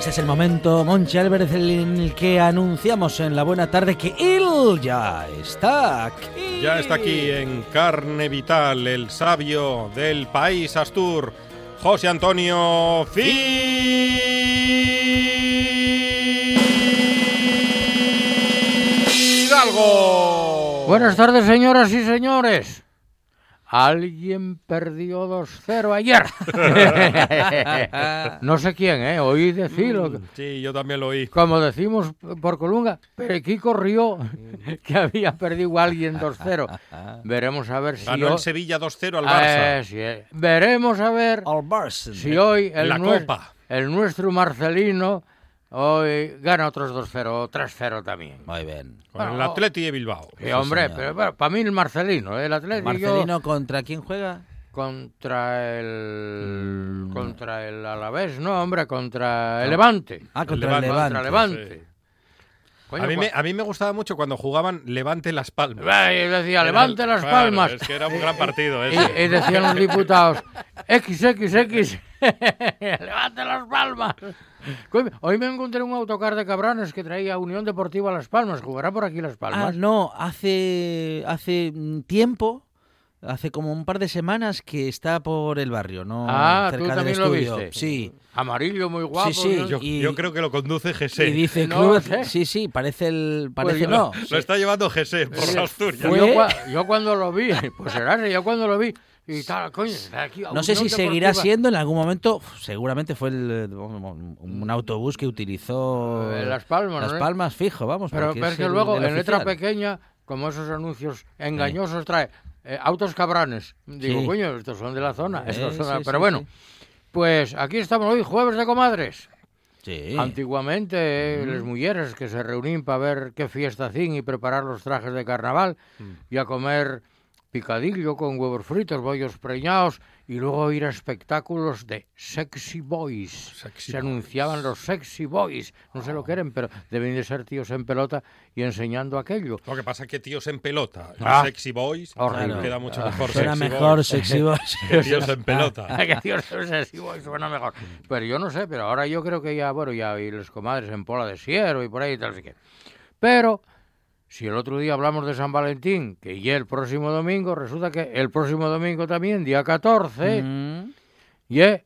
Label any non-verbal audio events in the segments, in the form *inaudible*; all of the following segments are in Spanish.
Ese es el momento, Monchi Álvarez, en el que anunciamos en la buena tarde que él ya está aquí. Ya está aquí en carne vital el sabio del país Astur, José Antonio Fidalgo. Buenas tardes, señoras y señores. Alguien perdió 2-0 ayer. *laughs* no sé quién, ¿eh? Oí decirlo. Mm, Sí, yo también lo oí. Como decimos por Colunga, Perequí corrió *laughs* que había perdido alguien 2-0. Veremos a ver si Ganó hoy... el Sevilla 2-0 al Eh, Barça. sí, eh. Veremos a ver Al Barça. si hoy el, La Copa. el nuestro Marcelino hoy gana otros 2-0 o 3-0 también. Muy bien. Con el Bueno, Atleti de Bilbao. Sí, hombre, señor. pero bueno, para mí el Marcelino, ¿eh? el Atlético Marcelino, ¿contra quién juega? contra el Mm. contra el Alavés, no, hombre, contra el Levante. Ah, contra el Levante. Levante. Contra Levante. Coño, A mí, cua- me, a mí me gustaba mucho cuando jugaban Levante Las Palmas. Ay, decía, levante las claro, palmas. Es que era un gran partido Y, ese. y decían los diputados, XXX, *laughs* levante las palmas. Hoy me encontré un autocar de Cabranes que traía Unión Deportiva Las Palmas. ¿Jugará por aquí Las Ah, Palmas? no, hace, hace tiempo, hace como un par de semanas que está por el barrio, ¿no? Ah, cerca tú del también lo estudio. viste. Sí. Amarillo, muy guapo. sí, ¿no? Yo, y- yo creo que lo conduce Gesé. Y dice No club, sé. sí, sí, parece el, Pues parece yo- no. Lo está llevando Gesé por Sí. Asturias. Fue- Yo, cua- yo cuando lo vi, *laughs* pues será, yo cuando lo vi, y tal, coño, está aquí No sé si seguirá Deportiva. siendo en algún momento, seguramente fue el, eh, un autobús que utilizó Eh, Las Palmas, Las ¿no? Palmas fijo, vamos. Pero, pero es que el- luego, en letra pequeña, como esos anuncios engañosos, trae eh, autos cabranes. Digo, Sí. coño, estos son de la zona. Eh, estos son- sí, pero sí, bueno, sí. Pues aquí estamos hoy, jueves de comadres. Sí. Antiguamente, eh, las mujeres que se reunían para ver qué fiesta hacían y preparar los trajes de carnaval y a comer picadillo con huevos fritos, bollos preñados y luego ir a espectáculos de sexy boys. Sexy se anunciaban los sexy boys. No sé lo que eran, pero deben de ser tíos en pelota y enseñando aquello. Lo que pasa es que tíos en pelota, Ah. sexy boys, Horrible. queda mucho mejor Suena sexy mejor boys sexy *laughs* boys. que tíos en pelota. *laughs* que tíos sexy boys suena mejor. Pero yo no sé, pero ahora yo creo que ya, bueno, ya y los comadres en Pola de Siero y por ahí y tal, así que. Pero si el otro día hablamos de San Valentín, que ya el próximo domingo, resulta que el próximo domingo también, día 14, Mm. y é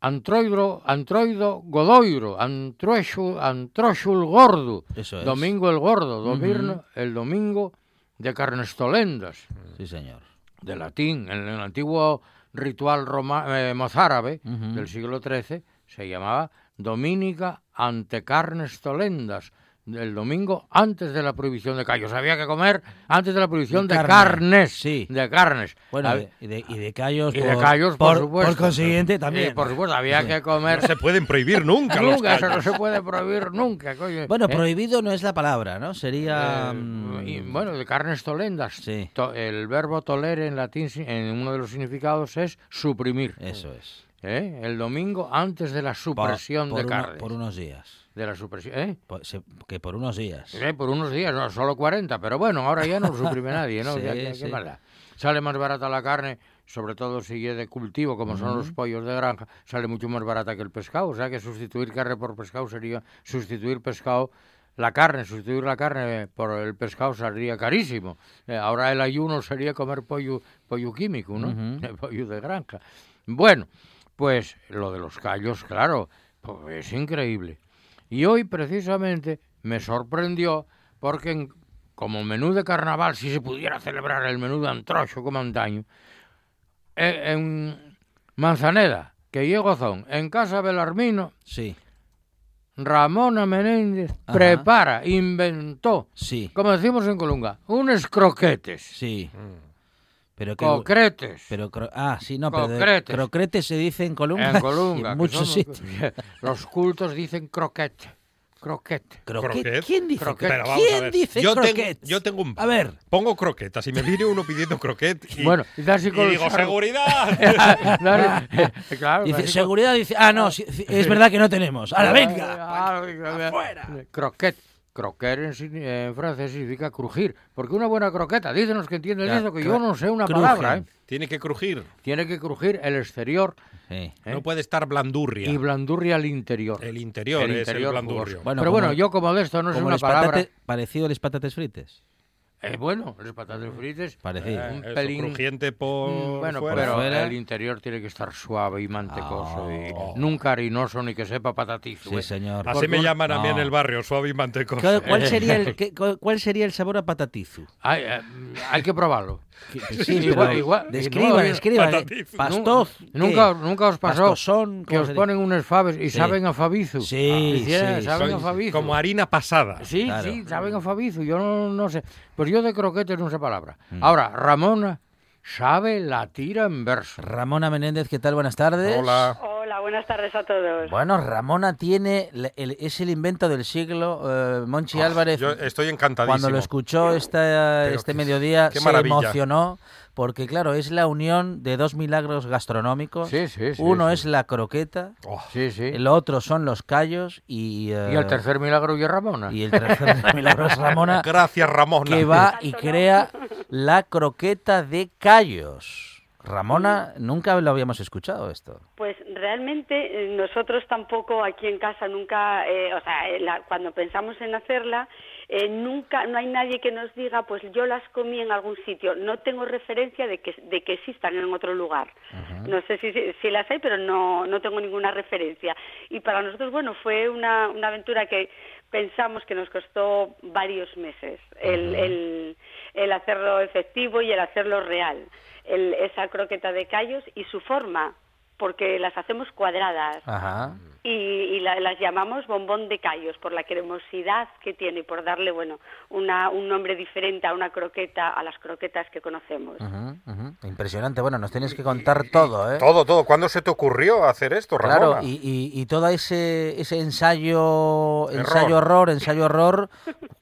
Antroido, Godoiro, Antroxul, Antroxul Gordo, Eso es. Domingo el Gordo, domirno- el domingo de Carnestolendas, Sí, señor. de latín, en el antiguo ritual roma, eh, mozárabe Ujú. del siglo XIII se llamaba Dominica ante Carnestolendas, el domingo antes de la prohibición de callos. Había que comer antes de la prohibición De de, carne, carnes. sí. De carnes. Bueno, Hab- y de, y de callos, y de callos, por, supuesto. Por consiguiente, también. Por supuesto, había que comer. No se pueden prohibir *laughs* nunca los nunca, eso no se puede prohibir nunca, coño. Bueno, ¿Eh? prohibido no es la palabra, ¿no? Sería... Eh, mm, y, bueno, de carnes tolendas. Sí. To- el verbo toler en latín, si- en uno de los significados, es suprimir. Eso es. ¿eh? El domingo antes de la Por- supresión por de uno- carnes. por unos días. De la supresión, ¿eh? Se- que por unos días. Eh, por unos días, no, solo 40, pero bueno, ahora ya no lo suprime *laughs* nadie, ¿no? Sí. Sale más barata la carne, sobre todo si es de cultivo, como son los pollos de granja, sale mucho más barata que el pescado. O sea que sustituir carne por pescado sería sustituir pescado, la carne, sustituir la carne por el pescado saldría carísimo. Eh, ahora el ayuno sería comer pollo, pollo químico, ¿no? *laughs* Pollo de granja. Bueno, pues lo de los callos, claro, pues es increíble. Y hoy precisamente me sorprendió porque en- como menú de carnaval, si se pudiera celebrar el menú de antrocho como antaño, eh, en Manzaneda, que llego Gozón, en Casa Belarmino, Sí, Ramona Menéndez Ajá. prepara, inventó, sí, como decimos en Colunga, unos croquetes. sí. Mm. Pero que... Concretes. Pero, cro- ah, sí, no, pero de- crocretes se dice en Colunga. en Colunga. *laughs* en muchos sitios. *laughs* Los cultos dicen croquete. Croquet. Croquet. ¿Quién dice Croquet. Pero vamos a ¿Quién ver. dice yo, tengo, croquet? yo tengo un... A ver. Pongo croquetas y me viene uno pidiendo croquet y, Bueno, y y digo, ¡seguridad! *laughs* Claro, Dice, seguridad, dice, ah, no, es verdad que no tenemos. ¡Ahora, venga! Ah, venga, Croquet. Croquer en, francés significa crujir. Porque una buena croqueta, dicen los que entienden Ya, eso, que yo no sé una crujen. palabra, ¿eh? Tiene que crujir. Tiene que crujir el exterior Sí. ¿eh? No puede estar blandurria. y blandurria al interior. El interior El es interior el blandurrio. Bueno, Pero como- bueno, yo como de esto no sé una palabra. patates, parecido a los patates frites. Eh, bueno, los patatas frites. Parecido. Eh, un eso, pelín- crujiente por Mm, Bueno, fuera. pero fuera. el interior tiene que estar suave y mantecoso Oh. y nunca harinoso ni que sepa patatizo. Sí, ¿eh? señor. Así Porque me llaman a mí en No. el barrio, suave y mantecoso. ¿Cuál, *laughs* sería el, qué- cu- ¿Cuál sería el sabor a patatizu? Hay, eh, hay que probarlo. Que- Sí, Igual- igual- describa, no, describa. patatizu. Pastoz. ¿qué? Nunca, nunca os pasó Pastosón, que ¿cómo os ponen unos faves y Sí. saben a fabizu. Sí, Hiciera- sí, saben Soy a fabizu. como harina pasada. Sí, Claro. sí, saben a fabizu. Yo no, no sé. Pues yo de croquetes no sé palabra. Mm. Ahora, Ramona sabe la tira en verso. Ramona Menéndez, ¿qué tal? Buenas tardes. Hola. Hola, buenas tardes a todos. Bueno, Ramona tiene, el- es el invento del siglo. eh, Monchi Álvarez, Yo estoy encantadísimo. cuando lo escuchó esta- este qué- mediodía, qué se maravilla. emocionó, porque claro, es la unión de dos milagros gastronómicos. Sí, sí, sí, Uno sí. es la croqueta, Oh, Sí, sí. el otro son los callos y, eh, Y el tercer milagro es Ramona. y el tercer *laughs* milagro es Ramona, Gracias, Ramona. que va y crea la croqueta de callos. Ramona, nunca lo habíamos escuchado esto. Pues realmente eh, nosotros tampoco aquí en casa nunca, eh, o sea, eh, la- cuando pensamos en hacerla, eh, nunca, no hay nadie que nos diga, pues yo las comí en algún sitio. No tengo referencia de que, de que existan en otro lugar. No sé si, si- las hay, pero no, no tengo ninguna referencia. Y para nosotros, bueno, fue una, una aventura que pensamos que nos costó varios meses el, el, el hacerlo efectivo y el hacerlo real. El- esa croqueta de callos y su forma, porque las hacemos cuadradas Ajá. y, y la- las llamamos bombón de callos por la cremosidad que tiene y por darle, bueno, una, un nombre diferente a una croqueta, a las croquetas que conocemos. Impresionante. Bueno, nos tienes que contar todo, ¿eh? Todo, todo. ¿Cuándo se te ocurrió hacer esto, Ramona? Claro, y, y, y todo ese, ese ensayo, ensayo horror, ensayo horror,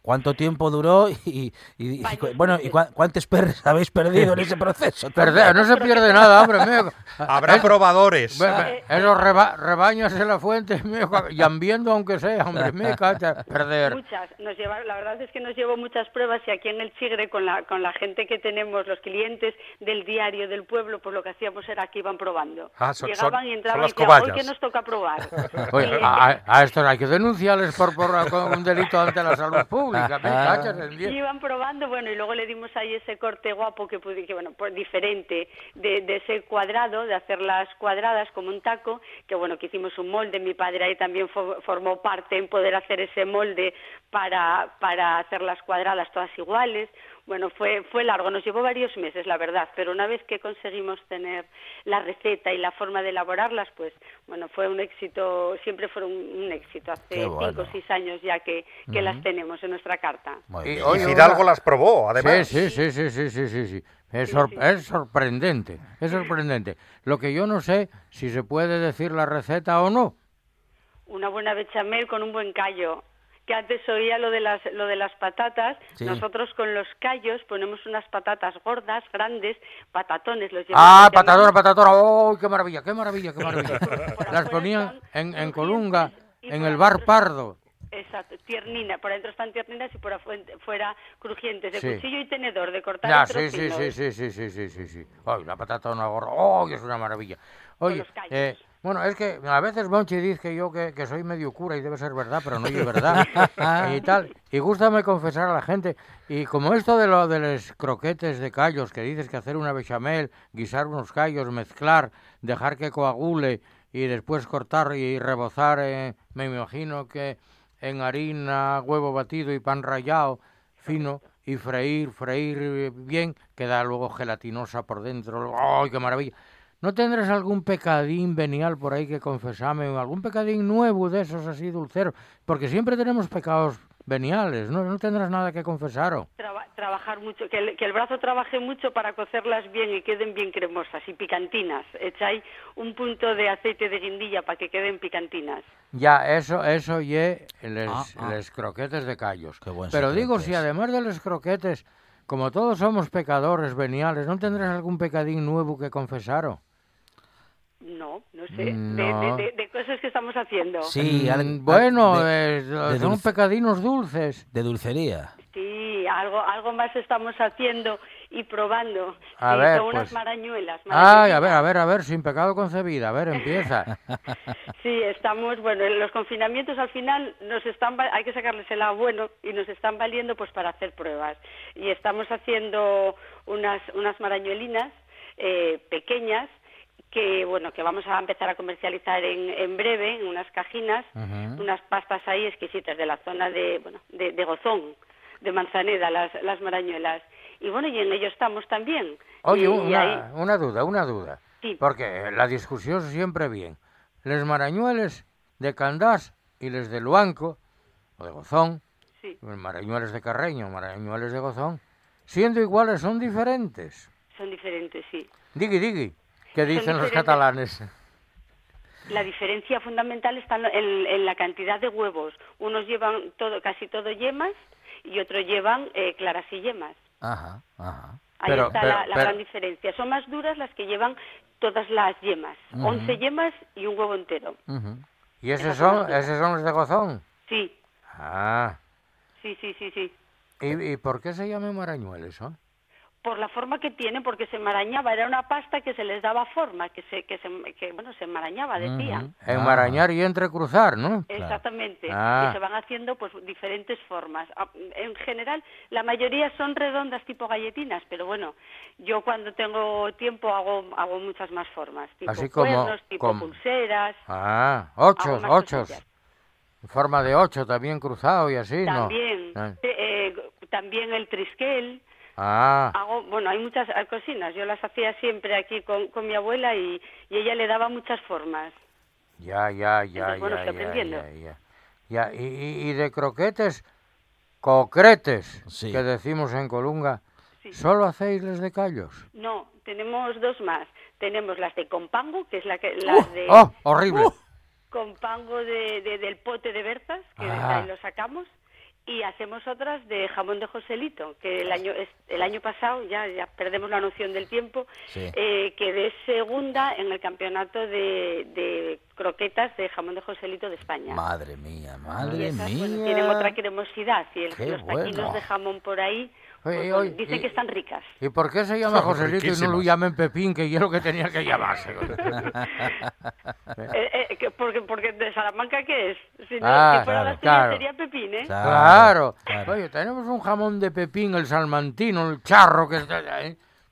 ¿cuánto tiempo duró? *laughs* Y, y- y- Varios bueno, ¿y cuántos perros habéis perdido en ese proceso? Perder, no se pierde nada, hombre mío. *laughs* Habrá probadores. Ve- ve, Esos reba- rebaños en la fuente, *laughs* y ambiendo aunque sea, hombre mío, cállate, a perder. Muchas, nos lleva, la verdad es que nos llevó muchas pruebas y aquí en el Chigre con la, con la gente que tenemos, los clientes del diario del pueblo, pues lo que hacíamos era que iban probando. Ah, son- Llegaban son- y son entraban las y decían, hoy cobayas". que nos toca probar. *laughs* Oye, a, a estos hay que denunciarles por, por un delito ante la salud pública. me cachas en Y iban probando, bueno, y luego le dimos ahí ese corte guapo que, que bueno, pues diferente de, de ese cuadrado, de hacerlas cuadradas como un taco, que bueno, que hicimos un molde, mi padre ahí también fo- formó parte en poder hacer ese molde para, para hacerlas cuadradas todas iguales, Bueno, fue, fue largo, nos llevó varios meses, la verdad, pero una vez que conseguimos tener la receta y la forma de elaborarlas, pues, bueno, fue un éxito, siempre fue un, éxito. Hace cinco o seis años ya que, que las tenemos en nuestra carta. y, Fidalgo las probó, además. Sí, sí, sí, sí, sí, sí, sí. Es, es sorprendente, es sorprendente. Lo que yo no sé si se puede decir la receta o no. Una buena bechamel con un buen callo que antes oía lo de las, lo de las patatas, nosotros con los callos ponemos unas patatas gordas, grandes, patatones. Los ah, patadora, patadora, ¡oh, qué maravilla, qué maravilla, qué maravilla! las ponían en, en Colunga, en el bar Pardo. Exacto, tiernina, por dentro están tierninas y por afuera crujientes, de cuchillo y tenedor, de cortar ya, sí, sí, sí, sí, sí, sí, sí, sí, sí. Ay, la patata una gorda, ¡oh, es una maravilla! Oye, eh, bueno, es que a veces Monchi dice que yo que, que, soy medio cura y debe ser verdad, pero no es verdad. *laughs* y tal. Y gustame confesar a la gente. Y como esto de lo de los croquetes de callos, que dices que hacer una bechamel, guisar unos callos, mezclar, dejar que coagule y después cortar y rebozar, eh, me imagino que en harina, huevo batido y pan rallado fino y freír, freír bien, queda luego gelatinosa por dentro. ¡Ay, qué maravilla! ¿No tendrás algún pecadín venial por ahí que confesame? ¿Algún pecadín nuevo de esos así dulceros? Porque siempre tenemos pecados veniales, ¿no? No tendrás nada que confesar. trabajar mucho, que el, que el, brazo trabaje mucho para cocerlas bien y queden bien cremosas y picantinas. Echáis un punto de aceite de guindilla para que queden picantinas. Ya, eso, eso y les, ah, ah. croquetes de callos. Pero digo, si además de los croquetes, como todos somos pecadores veniales, ¿no tendrás algún pecadín nuevo que confesar? No, no sé. De, cosas que estamos haciendo. Sí, mm, bueno, son pecadinos dulces. De dulcería. Sí, algo, algo más estamos haciendo y probando. A ver, unas pues. marañuelas. Ay, a ver, a ver, a ver, sin pecado concebida. A ver, empieza. *laughs* sí, estamos, bueno, los confinamientos al final nos están, hay que sacarles el lado bueno y nos están valiendo pues para hacer pruebas. Y estamos haciendo unas, unas marañuelinas eh, pequeñas que bueno que vamos a empezar a comercializar en, en breve en unas cajinas unas pastas ahí exquisitas de la zona de bueno de, Gozón de Manzaneda las, las marañuelas. Y bueno y en ello estamos también. Oye una, una, duda una duda. Sí. porque la discusión siempre bien. Les marañueles de Candás y les de Luanco o de Gozón. Sí. marañueles de Carreño marañueles de Gozón siendo iguales son diferentes. Son diferentes sí. Digui digui ¿Qué dicen los catalanes? La diferencia fundamental está en, la cantidad de huevos. Unos llevan todo, casi todo yemas y otros llevan eh, claras y yemas. Ajá, ajá. Ahí está la, gran diferencia. Son más duras las que llevan todas las yemas. Once yemas y un huevo entero. ¿Y esos son, esos son los de gozón? Sí. Ah. Sí, sí, sí, sí. ¿Y, por qué se llama marañuelos? eso? Por la forma que tiene, porque se enmarañaba, era una pasta que se les daba forma, que se, que se, que, bueno, se enmarañaba, decía. Enmarañar y entrecruzar, ¿no? Exactamente, ah. y se van haciendo pues diferentes formas. Ah, en general, la mayoría son redondas tipo galletinas, pero bueno, yo cuando tengo tiempo hago, hago muchas más formas, tipo Así como, tipo pulseras. Ah, ocho, ocho. Forma de ocho también cruzado y así, también, ¿no? También, eh, también el trisquel. Ah. Hago, bueno, hay muchas cocinas. Yo las hacía siempre aquí con, con mi abuela y, y, ella le daba muchas formas. Ya, ya, ya, ya, ya, ya, Y, y, de croquetes, concretes, que decimos en Colunga, ¿solo hacéis las de callos? No, tenemos dos más. Tenemos las de compango, que es la que las ¡Oh! de... ¡Oh, horrible! Uh, compango de, del pote de berzas, que ah. ahí lo sacamos y hacemos otras de jamón de Joselito, que el año el año pasado ya ya perdemos la noción del tiempo, eh, quedé segunda en el campeonato de, de, croquetas de jamón de Joselito de España. Madre mía, madre mía. tienen otra cremosidad y el, los taquinos de jamón por ahí pues, dicen que están ricas. ¿Y por qué se llama *laughs* Joselito y no lo llamen Pepín, que yo lo que tenía que llamarse? *laughs* *laughs* Eh, eh, porque, porque de Salamanca, ¿qué es? Si, no, ah, si fuera claro, sería Pepín, ¿eh? Claro. Oye, tenemos un jamón de Pepín, el salmantino, el charro que está.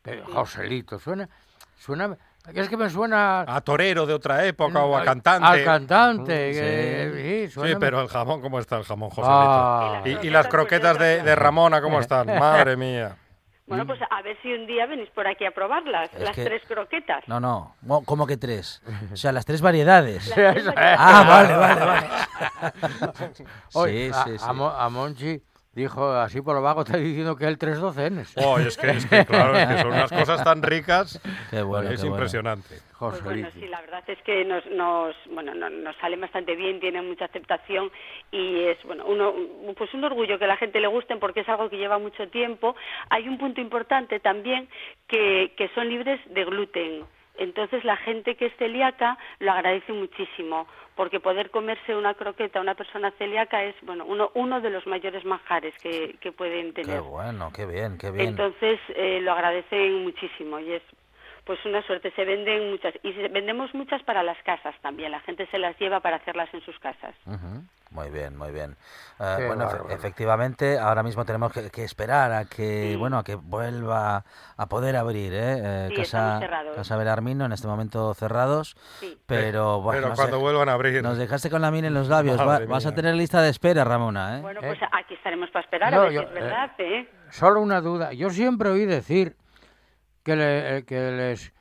Pero Joselito, suena, suena Es que me suena... A torero de otra época o a cantante. Al cantante. Sí. que- sí, suena- Sí, pero el jamón, ¿cómo está el jamón, Joselito? Ah. Y, y las croquetas de, de Ramona, ¿cómo están? Madre mía. Bueno, pues a ver si un día venís por aquí a probarlas, Es las que- tres croquetas. No, no. Mo- ¿Cómo que tres? O sea, las tres variedades. Las tres eso variedades. *laughs* Ah, vale, vale, vale. *laughs* Oye, Sí, a, sí, sí. a Mo- a Monchi dijo así por lo bajo, *laughs* está diciendo que tres docenes. Oh, es que, es que, claro, es que son unas cosas tan ricas. Qué bueno, es qué bueno. impresionante. Pues bueno, sí, la verdad es que nos, nos, bueno, no- nos sale bastante bien, tiene mucha aceptación y es, bueno, uno, un- pues un orgullo que a la gente le gusten porque es algo que lleva mucho tiempo. Hay un punto importante también que, que son libres de gluten. Entonces la gente que es celíaca lo agradece muchísimo porque poder comerse una croqueta a una persona celíaca es, bueno, uno, uno de los mayores manjares que, que pueden Qué tener. bueno, qué bien, qué bien. Entonces eh, lo agradecen muchísimo y es pues una suerte. Se venden muchas y se- vendemos muchas para las casas también. La gente se las lleva para hacerlas en sus casas. Muy bien, muy bien. Qué bueno, efectivamente, ahora mismo tenemos que, que esperar a que, Sí. bueno, a que vuelva a poder abrir, ¿eh? Eh, Sí, Casa. Casa Belarmino, en este momento cerrados, Sí. pero, bueno, Pero cuando vuelvan a abrir. nos dejaste con la mina en los labios. Va- vas a tener lista de espera, Ramona, ¿eh? Bueno, ¿Eh? pues aquí estaremos para esperar No, a ver yo- si es verdad, ¿eh? Solo una duda. Yo siempre oí decir que, le- eh, que les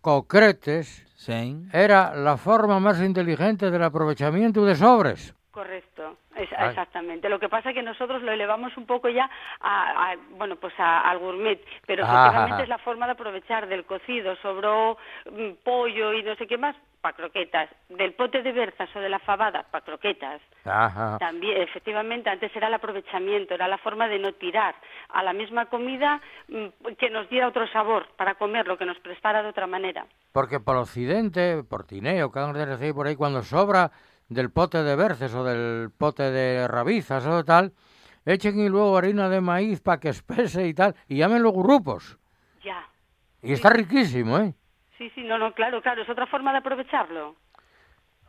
concretes Sí. era la forma más inteligente del aprovechamiento de sobres. Correcto, es- exactamente. Lo que pasa es que nosotros lo elevamos un poco ya a, a- bueno, pues a- al gourmet, pero Ah. efectivamente es la forma de aprovechar del cocido, sobró mm, pollo y no sé qué más, para croquetas, del pote de berzas o de la fabada, para croquetas. Ajá. También, efectivamente, antes era el aprovechamiento, era la forma de no tirar a la misma comida mm, que nos diera otro sabor para comerlo, que nos prestara de otra manera. Porque por Occidente, por Tineo, que de decir por ahí, cuando sobra del pote de berces o del pote de rabizas o tal, echen y luego harina de maíz para que espese y tal, y llámenlo grupos. Ya. Y está riquísimo, ¿eh? Sí, sí, no, no, claro, claro, es otra forma de aprovecharlo.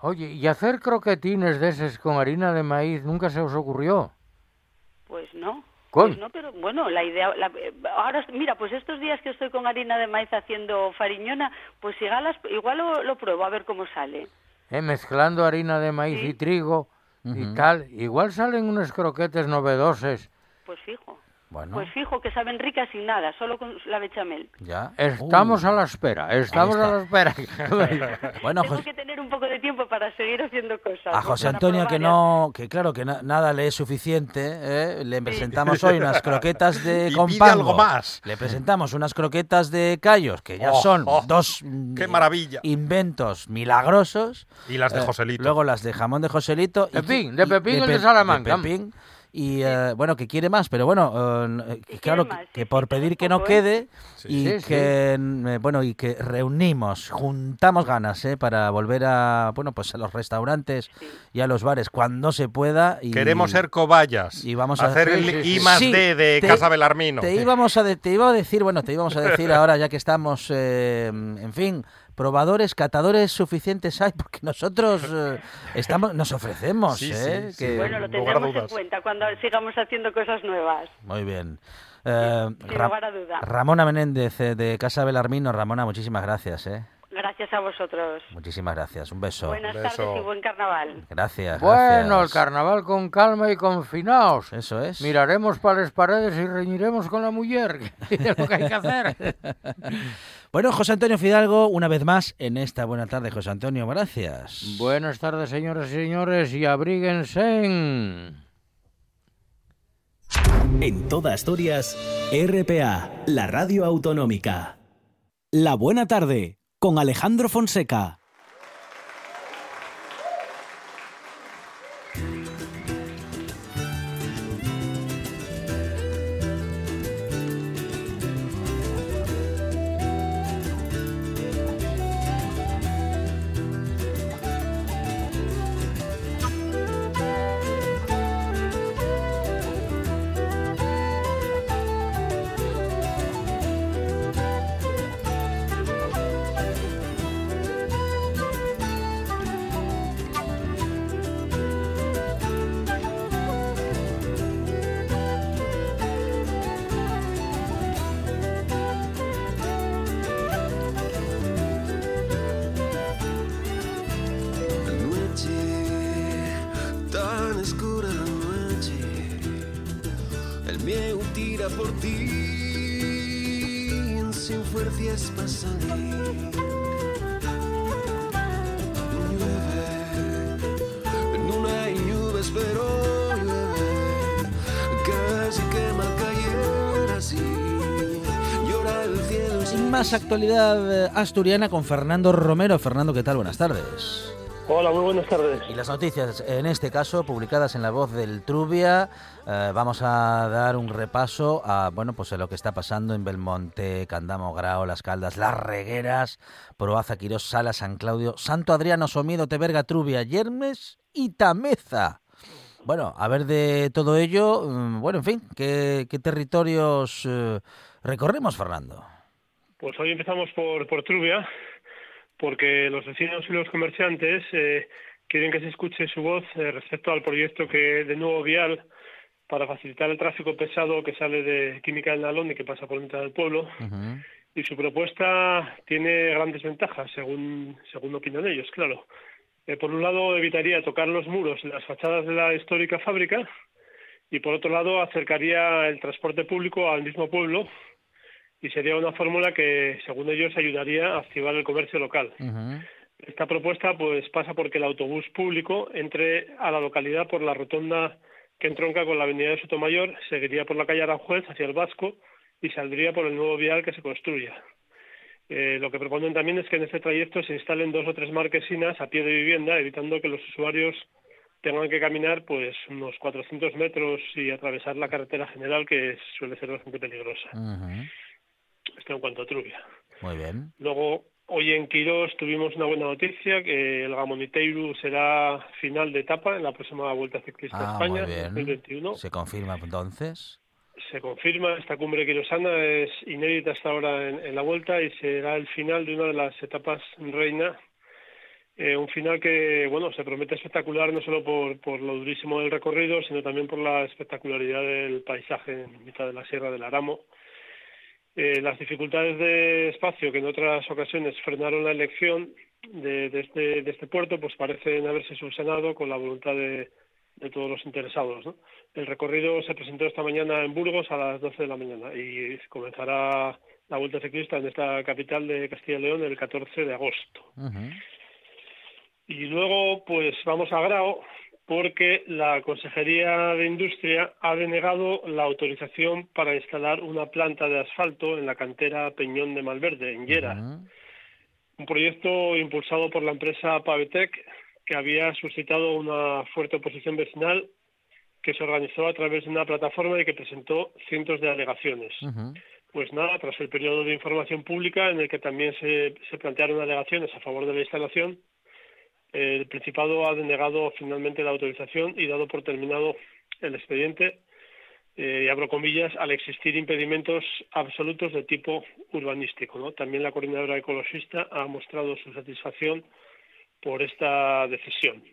Oye, ¿y hacer croquetines de esos con harina de maíz nunca se os ocurrió? Pues no. Pues no, pero bueno, la idea, la- eh, ahora, mira, pues estos días que estoy con harina de maíz haciendo fariñona, pues igual, igual lo, lo pruebo a ver cómo sale. ¿Eh? Mezclando harina de maíz Sí. y trigo y tal, igual salen unos croquetes novedosos. Pues fijo. Bueno, Pues fijo que saben ricas sin nada, solo con la bechamel. ya. Estamos Uh, a la espera, estamos a la espera. *laughs* Bueno, Tengo Jos- que tener un poco de tiempo para seguir haciendo cosas. a. José Antonio que no, que claro que na- nada le es suficiente, ¿eh? le presentamos hoy unas croquetas de *laughs* Y con pide pango. algo más. Le presentamos unas croquetas de callos que ya Oh, son oh, dos ¡Qué maravilla! inventos milagrosos. Y las de Eh, Joselito. luego las de jamón de Joselito. y- Pepín, de y- Pepín el de Pe- Salamanca. Pepín. Y eh, bueno, que quiere más, pero bueno, eh, que claro, más, que, sí, que sí, por pedir que no ¿eh? quede Sí. y Sí, que bueno y que reunimos, juntamos ganas, ¿eh? para volver a bueno pues a los restaurantes y a los bares cuando se pueda. Y, Queremos ser cobayas. y vamos a- hacer el. I más Sí, D de te- Casa Belarmino. Te íbamos a de- te iba a decir, bueno, te íbamos a decir *laughs* ahora ya que estamos, eh, en fin, probadores, catadores suficientes hay, porque nosotros eh, estamos, nos ofrecemos, Sí, ¿eh? sí, sí. Bueno, lo tendremos en cuenta cuando sigamos haciendo cosas nuevas. Muy bien. Eh, Sin Ra- lugar a duda. Ramona Menéndez de Casa Belarmino, Ramona, muchísimas gracias, ¿eh? Gracias a vosotros. Muchísimas gracias. Un beso. Buenas beso. tardes y buen carnaval. Gracias. Bueno, el carnaval con calma y confinaos. Eso es. Miraremos para las paredes y reñiremos con la mujer, *laughs* es lo que hay que hacer. *laughs* Bueno, José Antonio Fidalgo, una vez más en esta buena tarde, José Antonio, gracias. Buenas tardes, señoras y señores, y abríguense. En toda Asturias, RPA, la radio autonómica. La buena tarde, con Alejandro Fonseca. Fuerzas para salir. Llueve, no hay nubes, pero llueve, casi quema caer así. Sin más actualidad eh, asturiana con Fernando Romero. Fernando, ¿qué tal? Buenas tardes. Hola, muy buenas tardes. Y las noticias, en este caso, publicadas en La Voz del Trubia, eh, vamos a dar un repaso a bueno pues a lo que está pasando en Belmonte, Candamo, Grao, Las Caldas, Las Regueras, Proaza, Quirós, Sala, San Claudio, Santo Adriano, Somiedo, Teberga, Trubia, Yermes y Tameza. Bueno, a ver de todo ello, mm, bueno, en fin, ¿qué, qué territorios eh, recorremos, Fernando? Pues hoy empezamos por, por Trubia, porque los vecinos y los comerciantes eh, quieren que se escuche su voz eh, respecto al proyecto que de nuevo vial para facilitar el tráfico pesado que sale de Química del Nalón y que pasa por mitad del pueblo. Y su propuesta tiene grandes ventajas, según, según opinan ellos, claro. Eh, por un lado, evitaría tocar los muros y las fachadas de la histórica fábrica, y por otro lado, acercaría el transporte público al mismo pueblo, y sería una fórmula que, según ellos, ayudaría a activar el comercio local. Esta propuesta pues pasa porque el autobús público entre a la localidad por la rotonda que entronca con la avenida de Sotomayor, seguiría por la calle Aranjuez hacia el Vasco y saldría por el nuevo vial que se construya. Eh, lo que proponen también es que en este trayecto se instalen dos o tres marquesinas a pie de vivienda, evitando que los usuarios tengan que caminar pues unos 400 metros y atravesar la carretera general que suele ser bastante peligrosa. Esto en cuanto a Trubia. Muy bien. Luego, hoy en Quirós tuvimos una buena noticia, que el Gamoniteiru será final de etapa en la próxima Vuelta Ciclista Ah, a España, muy bien. 2021. ¿Se confirma entonces? Se confirma, esta cumbre quirosana es inédita hasta ahora en, en la Vuelta y será el final de una de las etapas reina. Eh, un final que, bueno, se promete espectacular no solo por, por lo durísimo del recorrido, sino también por la espectacularidad del paisaje en mitad de la Sierra del Aramo. Eh, las dificultades de espacio que en otras ocasiones frenaron la elección de, de este, de este puerto, pues parecen haberse subsanado con la voluntad de, de todos los interesados. ¿no? El recorrido se presentó esta mañana en Burgos a las 12 de la mañana y comenzará la Vuelta Ciclista en esta capital de Castilla y León el 14 de agosto. Y luego, pues vamos a Grao, porque la Consejería de Industria ha denegado la autorización para instalar una planta de asfalto en la cantera Peñón de Malverde, en Llera. Un proyecto impulsado por la empresa Pavetec, que había suscitado una fuerte oposición vecinal que se organizó a través de una plataforma y que presentó cientos de alegaciones. Pues nada, tras el periodo de información pública en el que también se, se plantearon alegaciones a favor de la instalación, el Principado ha denegado finalmente la autorización y dado por terminado el expediente, eh, y abro comillas, al existir impedimentos absolutos de tipo urbanístico. ¿no? También la coordinadora ecologista ha mostrado su satisfacción por esta decisión.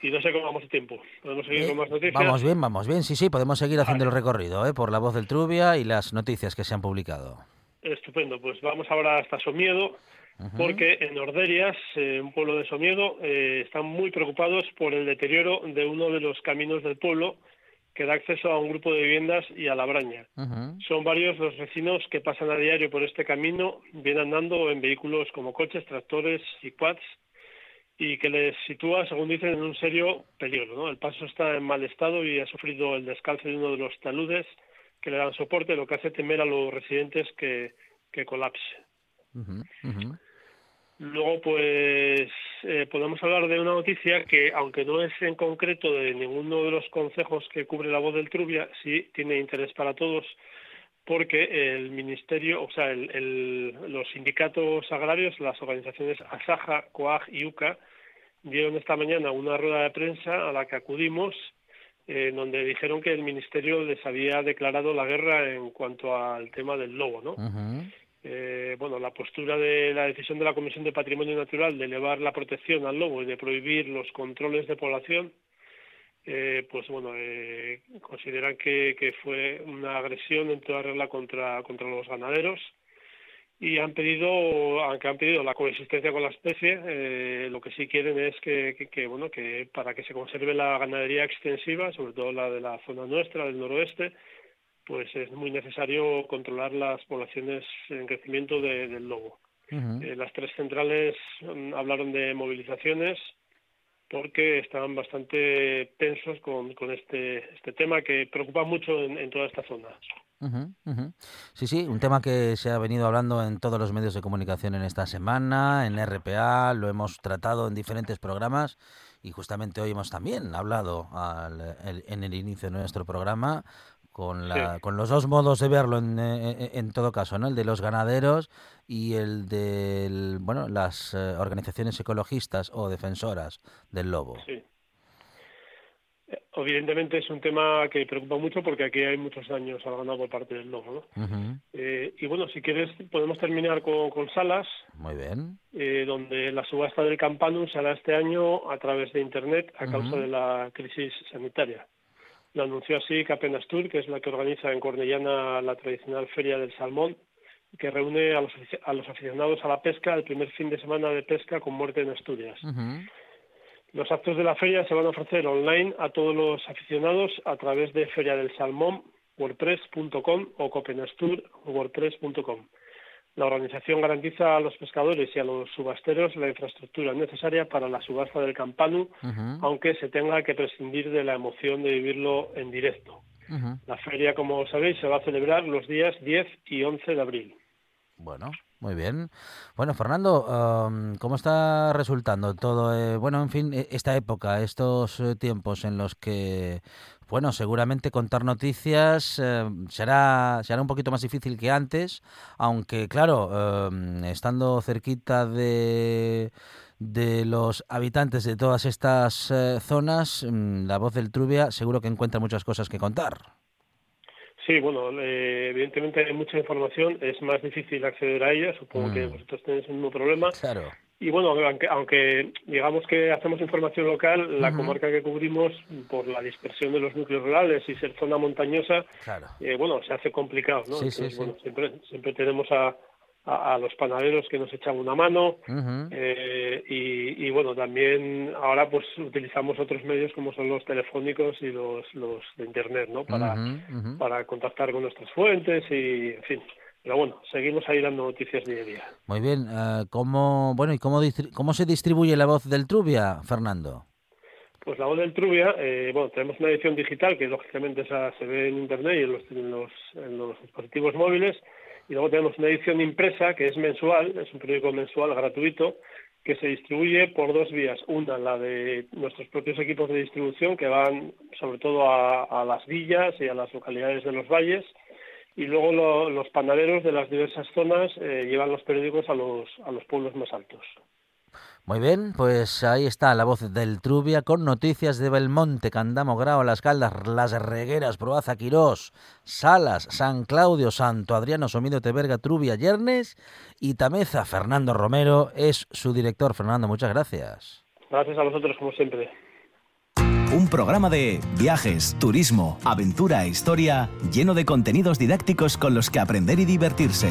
Y no sé cómo vamos de tiempo. ¿Podemos seguir Eh, con más noticias? Vamos bien, vamos bien. Sí, sí, podemos seguir haciendo el recorrido ¿eh? por la voz del Trubia y las noticias que se han publicado. Estupendo, pues vamos ahora hasta Somiedo, porque en Orderias, eh, un pueblo de Somiedo, eh, están muy preocupados por el deterioro de uno de los caminos del pueblo que da acceso a un grupo de viviendas y a la braña. Son varios los vecinos que pasan a diario por este camino, bien andando en vehículos como coches, tractores y quads, y que les sitúa, según dicen, en un serio peligro. ¿no? El paso está en mal estado y ha sufrido el descalce de uno de los taludes que le dan soporte, lo que hace temer a los residentes que, que colapse. Luego, pues, eh, podemos hablar de una noticia que, aunque no es en concreto de ninguno de los consejos que cubre la voz del Trubia, sí tiene interés para todos, porque el ministerio, o sea, el- el- los sindicatos agrarios, las organizaciones ASAJA, COAG y UCA, dieron esta mañana una rueda de prensa a la que acudimos, eh, donde dijeron que el ministerio les había declarado la guerra en cuanto al tema del lobo, ¿no? Eh, bueno, la postura de la decisión de la Comisión de Patrimonio Natural de elevar la protección al lobo y de prohibir los controles de población, eh, pues bueno, eh, consideran que, fue una agresión en toda regla contra, contra los ganaderos y han pedido, aunque han pedido la coexistencia con la especie, lo que sí quieren es que, que, bueno, que para que se conserve la ganadería extensiva, sobre todo la de la zona nuestra, del noroeste, pues es muy necesario controlar las poblaciones en crecimiento del lobo. Eh, las tres centrales mm, hablaron de movilizaciones porque estaban bastante tensos con, con este, este tema que preocupa mucho en toda esta zona. Sí, sí, un tema que se ha venido hablando en todos los medios de comunicación en esta semana, en RPA, lo hemos tratado en diferentes programas y justamente hoy hemos también hablado en el inicio de nuestro programa con, la, con los dos modos de verlo en, eh, eh, en, todo caso, ¿no? El de los ganaderos y el de bueno, las eh, organizaciones ecologistas o defensoras del lobo. Sí. Evidentemente es un tema que preocupa mucho porque aquí hay muchos daños al ganado por parte del lobo. ¿no? eh, y bueno, si quieres podemos terminar con, con Salas. Muy bien. Eh, donde la subasta del Campanum será este año a través de Internet a causa de la crisis sanitaria. Lo anunció así Capenastur, que es la que organiza en Cornellana la tradicional Feria del Salmón, que reúne a los, a los aficionados a la pesca el primer fin de semana de pesca con muerte en Asturias. Los actos de la feria se van a ofrecer online a todos los aficionados a través de Feria del Salmón, wordpress.com o Copenastur, wordpress.com. La organización garantiza a los pescadores y a los subasteros la infraestructura necesaria para la subasta del campanu, aunque se tenga que prescindir de la emoción de vivirlo en directo. La feria, como sabéis, se va a celebrar los días 10 y 11 de abril. Bueno, muy bien. Bueno, Fernando, ¿cómo está resultando todo? Eh, bueno, en fin, e, esta época, estos eh, tiempos en los que, bueno, seguramente contar noticias eh, será, será un poquito más difícil que antes, aunque, claro, estando cerquita de de los habitantes de todas estas zonas, mm, la voz del Trubia seguro que encuentra muchas cosas que contar. Sí, bueno, eh, evidentemente hay mucha información, es más difícil acceder a ella, supongo que mm. vosotros tenéis el mismo problema. Claro. Y bueno, aunque, aunque digamos que hacemos información local, la comarca que cubrimos, por la dispersión de los núcleos rurales y ser zona montañosa, eh, bueno, se hace complicado, ¿no? Sí, sí, bueno, siempre, siempre tenemos a, a, los panaderos que nos echan una mano eh, y, bueno también ahora pues utilizamos otros medios como son los telefónicos y los, los de internet no para para contactar con nuestras fuentes y en fin. Pero bueno seguimos ahí dando noticias día a día. Muy bien uh, cómo bueno y cómo cómo se distribuye la voz del Trubia Fernando pues la voz del Trubia, eh, bueno, tenemos una edición digital que lógicamente esa se ve en internet y en los, en los, en los dispositivos móviles, y luego tenemos una edición impresa que es mensual, es un periódico mensual gratuito, que se distribuye por dos vías. Una, la de nuestros propios equipos de distribución, que van sobre todo a, las villas y a las localidades de los valles, y luego los panaderos de las diversas zonas eh, llevan los periódicos a los, a los pueblos más altos. Muy bien, pues ahí está la voz del Trubia con noticias de Belmonte, Candamo, Grao, Las Caldas, Las Regueras, Proaza, Quirós, Salas, San Claudio, Santo Adriano, Somido, Teberga, Trubia, Yernes y Tameza. Fernando Romero es su director. Fernando, muchas gracias. Gracias a vosotros, como siempre. Un programa de viajes, turismo, aventura e historia lleno de contenidos didácticos con los que aprender y divertirse